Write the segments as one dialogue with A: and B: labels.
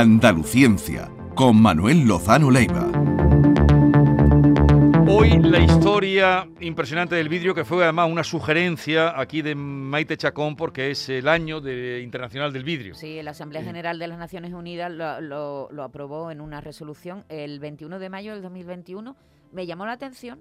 A: Andaluciencia, con Manuel Lozano Leiva.
B: Hoy la historia impresionante del vidrio, que fue además una sugerencia aquí de Maite Chacón, porque es el año de, internacional del vidrio.
C: Sí, la Asamblea General de las Naciones Unidas lo, lo aprobó en una resolución el 21 de mayo del 2021. Me llamó la atención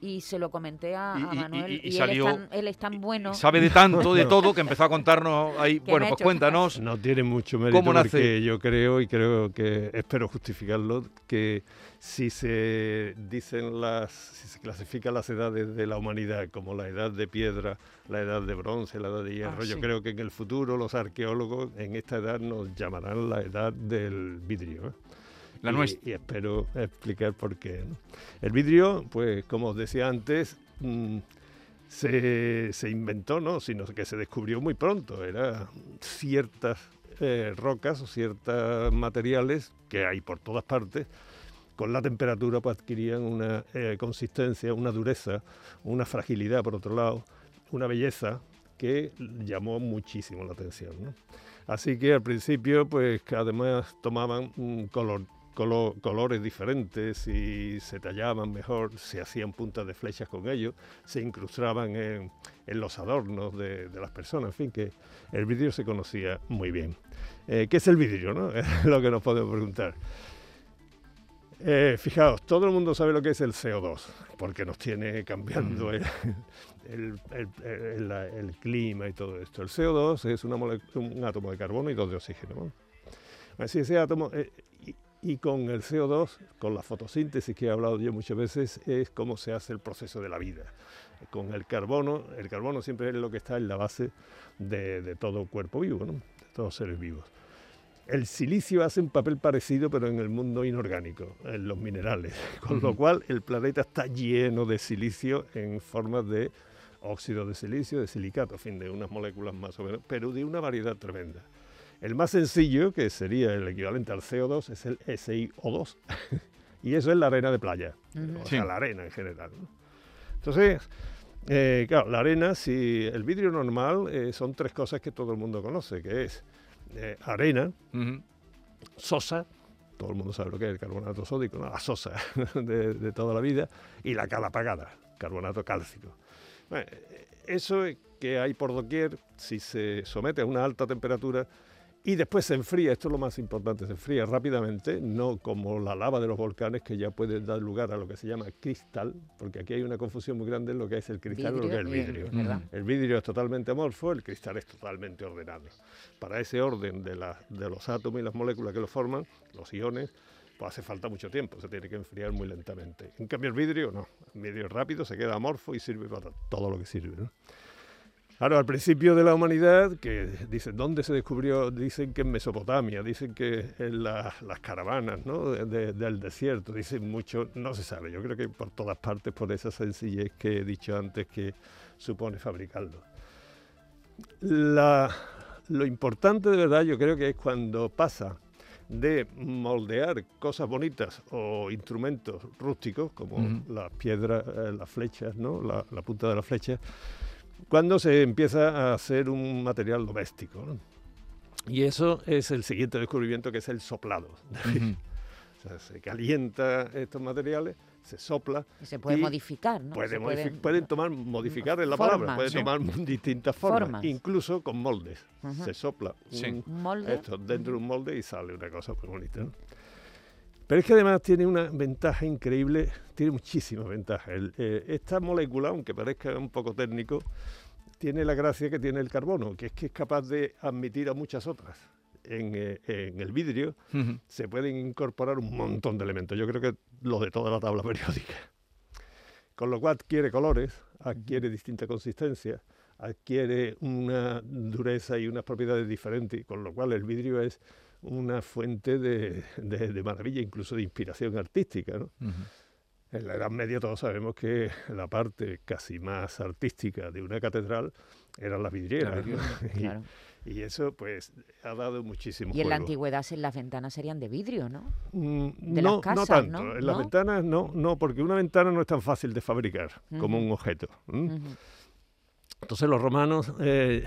C: y se lo comenté a, Manuel y, él, es tan, bueno.
B: Sabe de tanto, de todo, que empezó a contarnos ahí. bueno, pues cuéntanos.
D: No tiene mucho mérito ¿cómo nace? porque yo creo y creo que espero justificarlo que si se dicen las, si se clasifican las edades de la humanidad como la edad de piedra, la edad de bronce, la edad de hierro, ah, yo creo que en el futuro los arqueólogos en esta edad nos llamarán la edad del vidrio. ¿eh? Y, espero explicar por qué. El vidrio, pues como os decía antes, mm, se, inventó, no, sino que se descubrió muy pronto. Era ciertas eh, rocas o ciertos materiales que hay por todas partes, con la temperatura pues, adquirían una eh, consistencia, una dureza, una fragilidad por otro lado, una belleza que llamó muchísimo la atención. Así que al principio, pues además tomaban un color colores diferentes y se tallaban mejor, se hacían puntas de flechas con ellos, se incrustaban en, los adornos de, las personas, en fin, que el vidrio se conocía muy bien. Eh, ¿Qué es el vidrio? No? Es lo que nos podemos preguntar. Eh, fijaos, todo el mundo sabe lo que es el CO2, porque nos tiene cambiando el, clima y todo esto. El CO2 es un átomo de carbono y dos de oxígeno. Así ese átomo, eh, y con el CO2, con la fotosíntesis que he hablado yo muchas veces, es cómo se hace el proceso de la vida. Con el carbono, el carbono siempre es lo que está en la base de, todo cuerpo vivo, ¿no? de todos seres vivos. El silicio hace un papel parecido, pero en el mundo inorgánico, en los minerales, con lo cual el planeta está lleno de silicio en forma de óxido de silicio, de silicato, en fin, de unas moléculas más o menos, pero de una variedad tremenda. El más sencillo, que sería el equivalente al CO2, es el SiO2. y eso es la arena de playa, o sea, la arena en general. Entonces, eh, claro, la arena, si el vidrio normal eh, son tres cosas que todo el mundo conoce, que es eh, arena, sosa, todo el mundo sabe lo que es el carbonato sódico, la sosa de, de, toda la vida, y la cal apagada, carbonato cálcico. Bueno, eso que hay por doquier, si se somete a una alta temperatura, y después se enfría, esto es lo más importante, se enfría rápidamente, no como la lava de los volcanes que ya puede dar lugar a lo que se llama cristal, porque aquí hay una confusión muy grande en lo que es el cristal y lo que es el vidrio. El vidrio es totalmente amorfo, el cristal es totalmente ordenado. Para ese orden de, de los átomos y las moléculas que lo forman, los iones, pues hace falta mucho tiempo, se tiene que enfriar muy lentamente. En cambio el vidrio no, el vidrio es rápido, se queda amorfo y sirve para todo lo que sirve. ¿no? Claro, al principio de la humanidad, que dicen, ¿dónde se descubrió? Dicen que en Mesopotamia, dicen que en las caravanas ¿no? del desierto, dicen mucho, no se sabe, yo creo que por todas partes, por esa sencillez que he dicho antes que supone fabricarlo. lo importante de verdad yo creo que es cuando pasa de moldear cosas bonitas o instrumentos rústicos, como las piedras, eh, las flechas, ¿no? la, la punta de la flecha, cuando se empieza a hacer un material doméstico. Y eso es el siguiente descubrimiento que es el soplado. o sea, se calienta estos materiales, se sopla.
C: Y se puede modificar, ¿no?
D: pueden, tomar, modificar en la palabra, pueden tomar distintas formas, incluso con moldes. Se sopla esto dentro de un molde y sale una cosa muy bonita. Pero es que además tiene una ventaja increíble, tiene muchísimas ventajas. Eh, esta molécula, aunque parezca un poco técnico, tiene la gracia que tiene el carbono, que es que es capaz de admitir a muchas otras. En, eh, el vidrio se pueden incorporar un montón de elementos. Yo creo que lo de toda la tabla periódica. Con lo cual adquiere colores, adquiere distinta consistencia, adquiere una dureza y unas propiedades diferentes, con lo cual el vidrio es una fuente de, de, maravilla, incluso de inspiración artística. ¿no? En la Edad Media todos sabemos que la parte casi más artística de una catedral eran las vidrieras. y, eso pues ha dado muchísimo
C: Y en la antigüedad las ventanas serían de vidrio, ¿no?
D: Mm, no, no tanto. En las ventanas no, no, porque una ventana no es tan fácil de fabricar como un objeto. Entonces los romanos... Eh,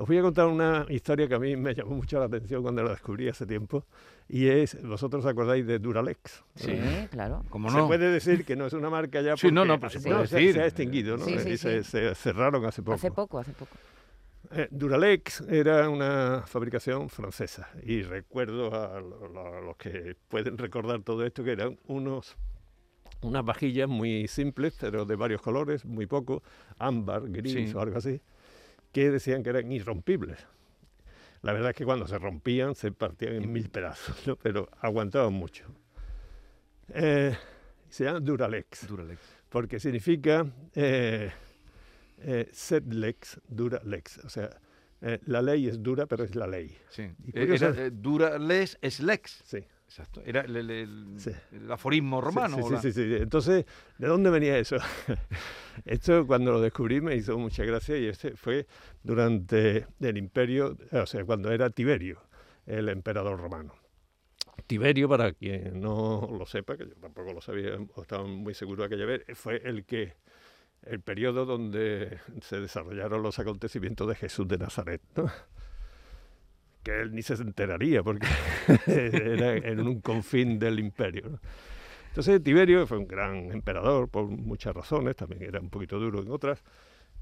D: Os voy a contar una historia que a mí me llamó mucho la atención cuando la descubrí hace tiempo, y es, vosotros acordáis de Duralex.
C: Sí, claro.
B: ¿Cómo
D: no? Se puede decir que no es una marca ya
B: porque no, no, se, puede decir.
D: se, ha extinguido, ¿no? y se, cerraron hace poco.
C: Hace poco, hace poco.
D: Eh, Duralex era una fabricación francesa y recuerdo a, los que pueden recordar todo esto que eran unos unas vajillas muy simples, pero de varios colores, muy poco, ámbar, gris o algo así, que decían que eran irrompibles. La verdad es que cuando se rompían se partían en mil pedazos, ¿no? pero aguantaban mucho. Eh, se llama Duralex,
B: Duralex.
D: porque significa eh, eh, Setlex, Duralex. O sea, eh, la ley es dura, pero es la ley.
B: Sí. Era, eh, Duralex es lex.
D: Sí.
B: Exacto. Era el, aforismo romano.
D: Sí, sí, sí, Entonces, ¿de dónde venía eso? Esto cuando lo descubrí me hizo mucha gracia y este fue durante el imperio, o sea, cuando era Tiberio, el emperador romano. Tiberio, para quien no lo sepa, que yo tampoco lo sabía, o estaba muy seguro aquella vez, fue el que el periodo donde se desarrollaron los acontecimientos de Jesús de Nazaret, ¿no? Que él ni se enteraría porque era en un confín del imperio. Entonces Tiberio fue un gran emperador por muchas razones, también era un poquito duro en otras,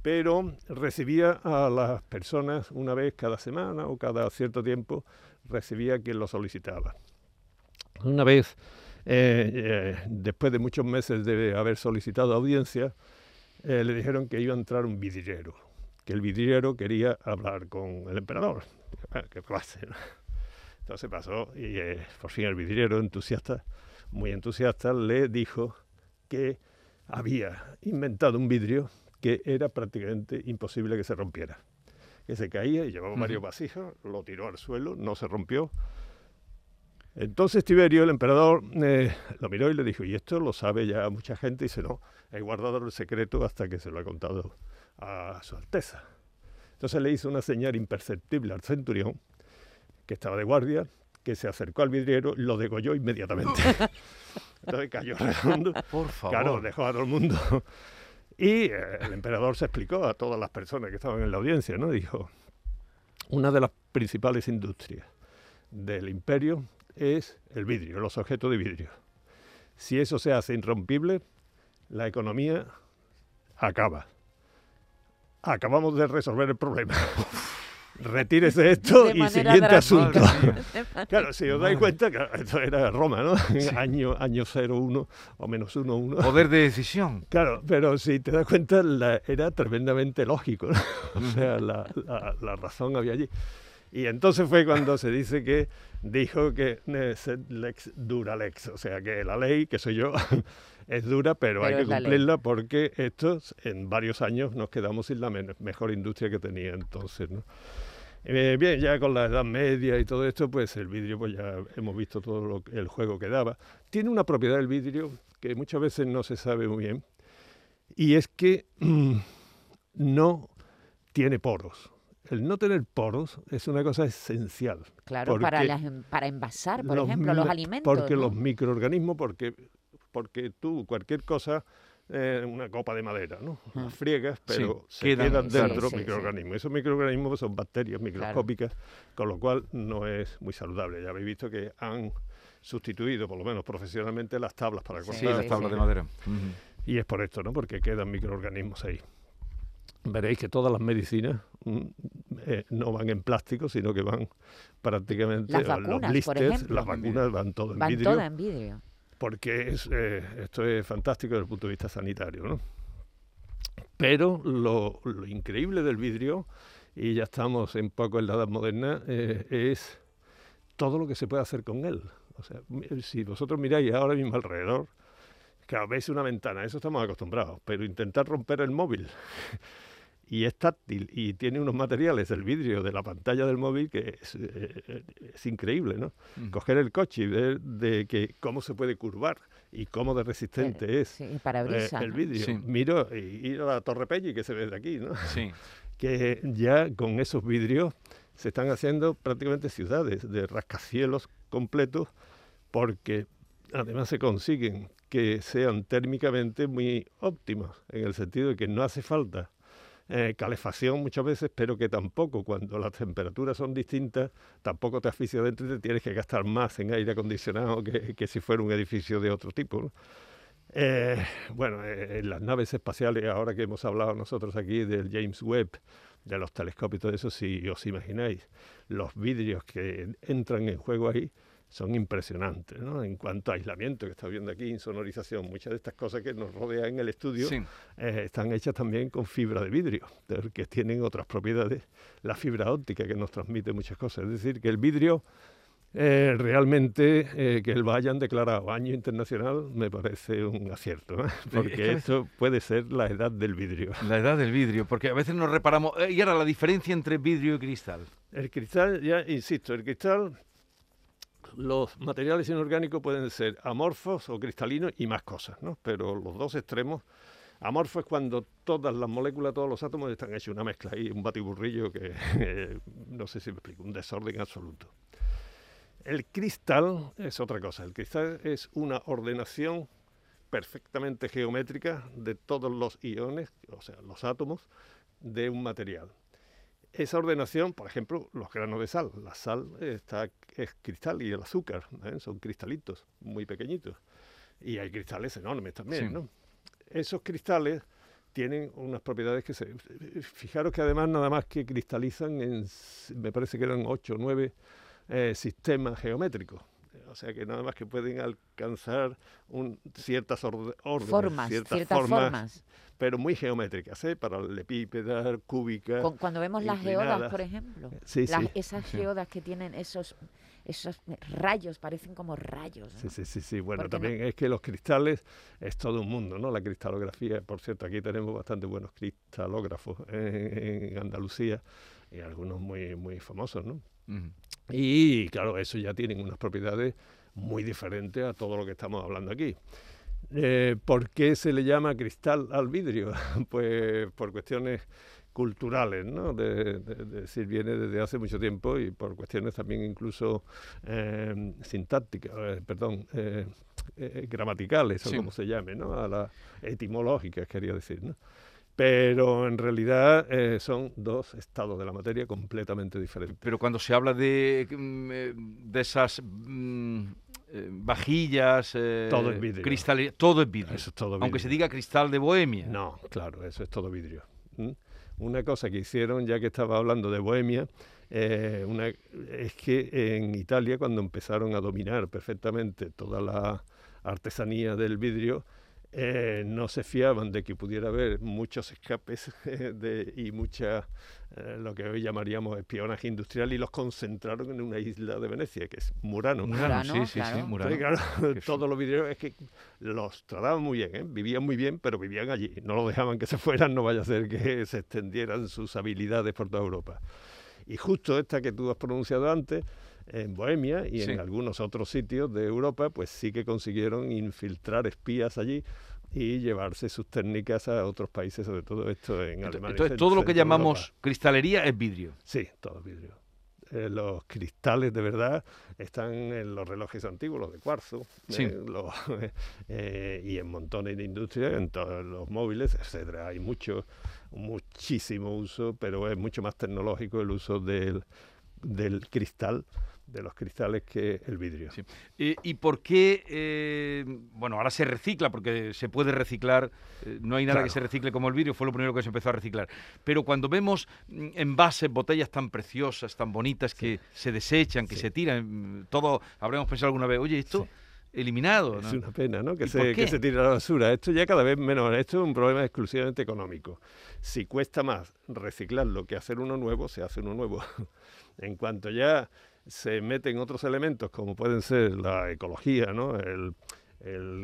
D: pero recibía a las personas una vez cada semana o cada cierto tiempo, recibía quien lo solicitaba. Una vez, eh, eh, después de muchos meses de haber solicitado audiencia, eh, le dijeron que iba a entrar un vidriero, que el vidriero quería hablar con el emperador. Ah, ¿Qué clase? Entonces pasó y eh, por fin el vidriero, entusiasta, muy entusiasta, le dijo que había inventado un vidrio que era prácticamente imposible que se rompiera. Que se caía y llevaba varios vasijos, lo tiró al suelo, no se rompió, entonces Tiberio, el emperador, eh, lo miró y le dijo, y esto lo sabe ya mucha gente, y dice, no, he guardado el secreto hasta que se lo ha contado a su Alteza. Entonces le hizo una señal imperceptible al centurión, que estaba de guardia, que se acercó al vidriero y lo degolló inmediatamente. Entonces cayó redondo.
B: Por favor.
D: Claro, dejó a todo el mundo. Y eh, el emperador se explicó a todas las personas que estaban en la audiencia, ¿no? Dijo, una de las principales industrias del imperio es el vidrio, los objetos de vidrio. Si eso se hace irrompible, la economía acaba. Acabamos de resolver el problema. Retírese esto y siguiente asunto. claro, si os dais cuenta, que esto era Roma, ¿no? Año, año 01 o menos 1, 1.
B: Poder de decisión.
D: Claro, pero si te das cuenta, era tremendamente lógico. O sea, la, la razón había allí. Y entonces fue cuando se dice que dijo que lex dura lex, o sea que la ley, que soy yo, es dura, pero, hay que cumplirla porque estos en varios años nos quedamos sin la mejor industria que tenía entonces, ¿no? Eh, bien, ya con la Edad Media y todo esto, pues el vidrio, pues ya hemos visto todo lo, el juego que daba. Tiene una propiedad el vidrio que muchas veces no se sabe muy bien, y es que no tiene poros el no tener poros es una cosa esencial.
C: Claro, para, para envasar, por ejemplo, los alimentos.
D: Porque los microorganismos, porque, porque tú, cualquier cosa, eh, una copa de madera, ¿no? Las friegas, pero se quedan, dentro microorganismos. Esos microorganismos son bacterias microscópicas, con lo cual no es muy saludable. Ya habéis visto que han sustituido, por lo menos profesionalmente, las tablas para cortar.
B: Sí, las tablas de madera.
D: Y es por esto, ¿no? Porque quedan microorganismos ahí veréis que todas las medicinas eh, no van en plástico, sino que van prácticamente
C: las vacunas, los blisters,
D: las vacunas van todo en
C: van
D: vidrio.
C: Todas en vidrio.
D: Porque es, eh, esto es fantástico desde el punto de vista sanitario, ¿no? Pero lo, increíble del vidrio, y ya estamos un poco en la edad moderna, eh, es todo lo que se puede hacer con él. O sea, si vosotros miráis ahora mismo alrededor, que veis una ventana, eso estamos acostumbrados, pero intentar romper el móvil y es táctil y tiene unos materiales del vidrio de la pantalla del móvil que es, eh, increíble, ¿no? Mm. Coger el coche y ver de que cómo se puede curvar y cómo de resistente es
C: eh,
D: el vidrio. Miro y ir a la Torre Pelli que se ve de aquí, ¿no?
B: Sí.
D: que ya con esos vidrios se están haciendo prácticamente ciudades de rascacielos completos porque además se consiguen que sean térmicamente muy óptimas, en el sentido de que no hace falta eh, calefacción muchas veces, pero que tampoco, cuando las temperaturas son distintas, tampoco te asfixias dentro y te tienes que gastar más en aire acondicionado que, que si fuera un edificio de otro tipo. Eh, bueno, eh, en las naves espaciales, ahora que hemos hablado nosotros aquí del James Webb, de los telescopios todo eso, si os imagináis los vidrios que entran en juego ahí, son impresionantes, ¿no? En cuanto a aislamiento, que está viendo aquí, insonorización, muchas de estas cosas que nos rodean en el estudio eh, están hechas también con fibra de vidrio, que tienen otras propiedades, la fibra óptica que nos transmite muchas cosas. Es decir, que el vidrio eh, realmente eh, que lo hayan declarado año internacional me parece un acierto, porque esto puede ser la edad del vidrio.
B: La edad del vidrio, porque a veces nos reparamos. y ahora la diferencia entre vidrio y cristal.
D: El cristal, ya insisto, el cristal los materiales inorgánicos pueden ser amorfos o cristalinos y más cosas, ¿no? Pero los dos extremos, amorfo es cuando todas las moléculas, todos los átomos están hechos una mezcla y un batiburrillo que no sé si me explico, un desorden absoluto. El cristal es otra cosa. El cristal es una ordenación perfectamente geométrica de todos los iones, o sea, los átomos de un material esa ordenación, por ejemplo, los granos de sal. La sal está, es cristal y el azúcar ¿eh? son cristalitos muy pequeñitos. Y hay cristales enormes también, ¿no? Esos cristales tienen unas propiedades que se... Fijaros que además nada más que cristalizan en, me parece que eran ocho o nueve eh, sistemas geométricos. O sea que nada más que pueden alcanzar un, ciertas órdenes,
C: formas, ciertas, formas,
D: pero muy geométricas, ¿eh? paralelepípedas, cúbicas.
C: cuando vemos las geodas, por ejemplo, esas geodas que tienen esos esos rayos, parecen como rayos.
D: Sí, sí, sí, sí. Bueno, también es que los cristales es todo un mundo, ¿no? La cristalografía, por cierto, aquí tenemos bastante buenos cristalógrafos en, Andalucía y algunos muy, muy famosos, ¿no? Y claro, eso ya tienen unas propiedades muy diferentes a todo lo que estamos hablando aquí. Eh, ¿Por qué se le llama cristal al vidrio? pues por cuestiones culturales, ¿no? De, decir, viene desde hace mucho tiempo y por cuestiones también incluso eh, sintácticas, eh, perdón, eh, gramaticales o como se llame, ¿no? A las etimológicas, quería decir, ¿no? Pero en realidad son dos estados de la materia completamente diferentes.
B: Pero cuando se habla de, mm, de esas mm, eh, vajillas,
D: eh, todo es vidrio.
B: todo es vidrio. Aunque se diga cristal de Bohemia.
D: No, claro, eso es todo vidrio. Una cosa que hicieron, ya que estaba hablando de Bohemia, eh, una, es que en Italia, cuando empezaron a dominar perfectamente toda la artesanía del vidrio, eh, no se fiaban de que pudiera haber muchos escapes de, y mucha, eh, lo que hoy llamaríamos espionaje industrial, y los concentraron en una isla de Venecia, que es Murano.
B: Murano, sí, sí, sí, Murano.
D: todos los vidrieros es que los trataban muy bien, ¿eh? vivían muy bien, pero vivían allí. No lo dejaban que se fueran, no vaya a ser que se extendieran sus habilidades por toda Europa. Y justo esta que tú has pronunciado antes, en Bohemia y en algunos otros sitios de Europa, pues sí que consiguieron infiltrar espías allí y llevarse sus técnicas a otros países, sobre todo esto en Alemania.
B: Entonces, todo lo que llamamos cristalería es vidrio.
D: Sí, todo es vidrio. Eh, los cristales de verdad están en los relojes antiguos, los de cuarzo, eh, eh, y en montones de industrias, en todos los móviles, etcétera. Hay mucho, muchísimo uso, pero es mucho más tecnológico el uso del, del cristal de los cristales que el vidrio.
B: ¿Y, por qué, eh, bueno, ahora se recicla, porque se puede reciclar, eh, no hay nada que se recicle como el vidrio, fue lo primero que se empezó a reciclar. Pero cuando vemos mm, envases, botellas tan preciosas, tan bonitas, que se desechan, que se tiran, mm, todo, habremos pensado alguna vez, oye, esto... Eliminado.
D: Es una pena, ¿no? Que se, que se tire a la basura. Esto ya cada vez menos. Esto es un problema exclusivamente económico. Si cuesta más reciclarlo que hacer uno nuevo, se hace uno nuevo. en cuanto ya se meten otros elementos como pueden ser la ecología, ¿no? el,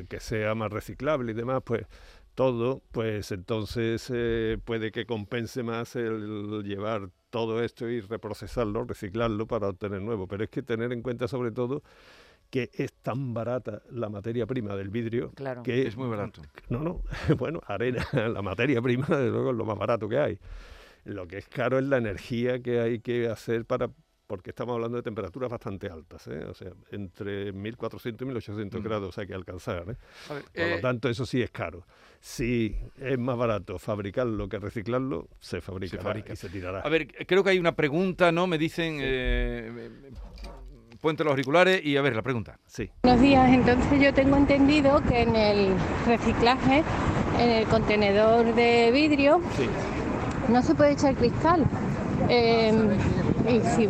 D: que sea más reciclable y demás, pues todo, pues entonces eh, puede que compense más el llevar todo esto y reprocesarlo, reciclarlo para obtener nuevo. Pero es que tener en cuenta sobre todo que es tan barata la materia prima del vidrio que
B: es muy barato.
D: No, no, bueno, arena, la materia prima, desde luego es lo más barato que hay. Lo que es caro es la energía que hay que hacer para porque estamos hablando de temperaturas bastante altas, ¿eh? o sea, entre 1400 y 1800 mm. grados hay que alcanzar. ¿eh? Por lo tanto, eso sí es caro. Si es más barato fabricarlo que reciclarlo, se fabrica y se tirará.
B: A ver, creo que hay una pregunta, ¿no? Me dicen puente los auriculares y a ver la pregunta.
E: Sí. Buenos días, entonces yo tengo entendido que en el reciclaje, en el contenedor de vidrio, no se puede echar cristal. Y si,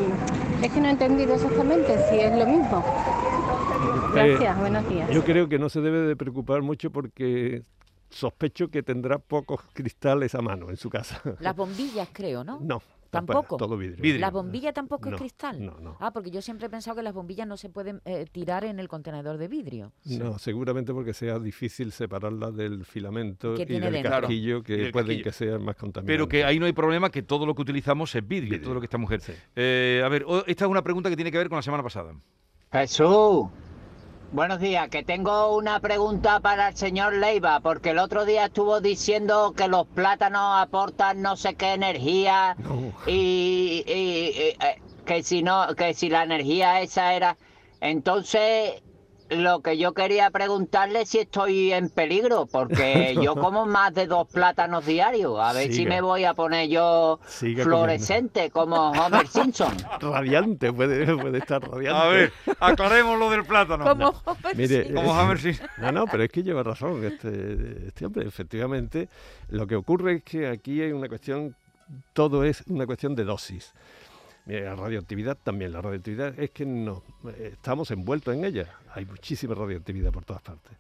E: es que no he entendido exactamente si es lo mismo. Gracias, buenos días.
D: Yo creo que no se debe de preocupar mucho porque sospecho que tendrá pocos cristales a mano en su casa.
C: Las bombillas, creo, ¿no?
D: No,
C: ¿Tampoco?
D: Todo vidrio.
C: ¿La bombilla tampoco
D: es
C: cristal?
D: No, no.
C: Ah, porque yo siempre he pensado que las bombillas no se pueden eh, tirar en el contenedor de vidrio.
D: No, seguramente porque sea difícil separarla del filamento y del casquillo que pueden que sean más contaminantes.
B: Pero que ahí no hay problema, que todo lo que utilizamos es vidrio, todo lo que esta mujer. Eh, a ver, esta es una pregunta que tiene que ver con la semana pasada.
F: Jesús, Buenos días, que tengo una pregunta para el señor Leiva, porque el otro día estuvo diciendo que los plátanos aportan no sé qué energía y, eh, que si no, que si la energía esa era, entonces lo que yo quería preguntarle si estoy en peligro, porque yo como más de dos plátanos diarios. A ver si me voy a poner yo fluorescente como Homer Simpson.
D: Radiante, puede, puede estar radiante.
B: A ver, aclaremos lo del plátano.
C: Como Homer
D: Mire, Como Homer Simpson. No, no, pero es que lleva razón este, este hombre. Efectivamente, lo que ocurre es que aquí hay una cuestión, todo es una cuestión de dosis. Mira, la radioactividad también, la radioactividad es que no, estamos envueltos en ella. Hay muchísima radioactividad por todas partes.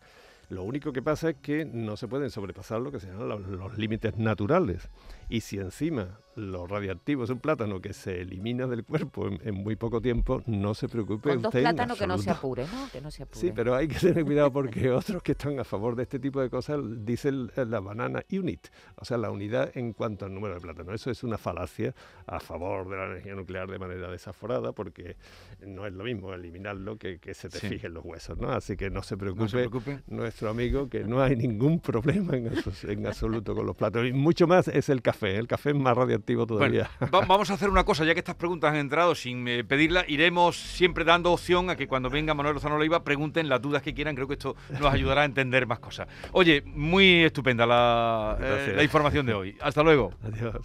D: Lo único que pasa es que no se pueden sobrepasar lo que se llaman los, límites naturales. Y si encima lo radioactivo es un plátano que se elimina del cuerpo en, muy poco tiempo, no se preocupe
C: Con dos plátanos que no se apure, ¿no? Que no se apure.
D: Sí, pero hay que tener cuidado porque otros que están a favor de este tipo de cosas dicen la banana unit, o sea, la unidad en cuanto al número de plátanos. Eso es una falacia a favor de la energía nuclear de manera desaforada porque no es lo mismo eliminarlo que que se te fijen los huesos, ¿no? Así que no se preocupe, no se preocupe. Nuestro amigo que no hay ningún problema en, en absoluto con los plátanos. Y mucho más es el café, el café es más radiactivo todavía.
B: vamos a hacer una cosa, ya que estas preguntas han entrado sin eh, pedirla, iremos siempre dando opción a que cuando venga Manuel Lozano Leiva pregunten las dudas que quieran. Creo que esto nos ayudará a entender más cosas. Oye, muy estupenda la, eh, la información de hoy. Hasta luego.
D: adiós.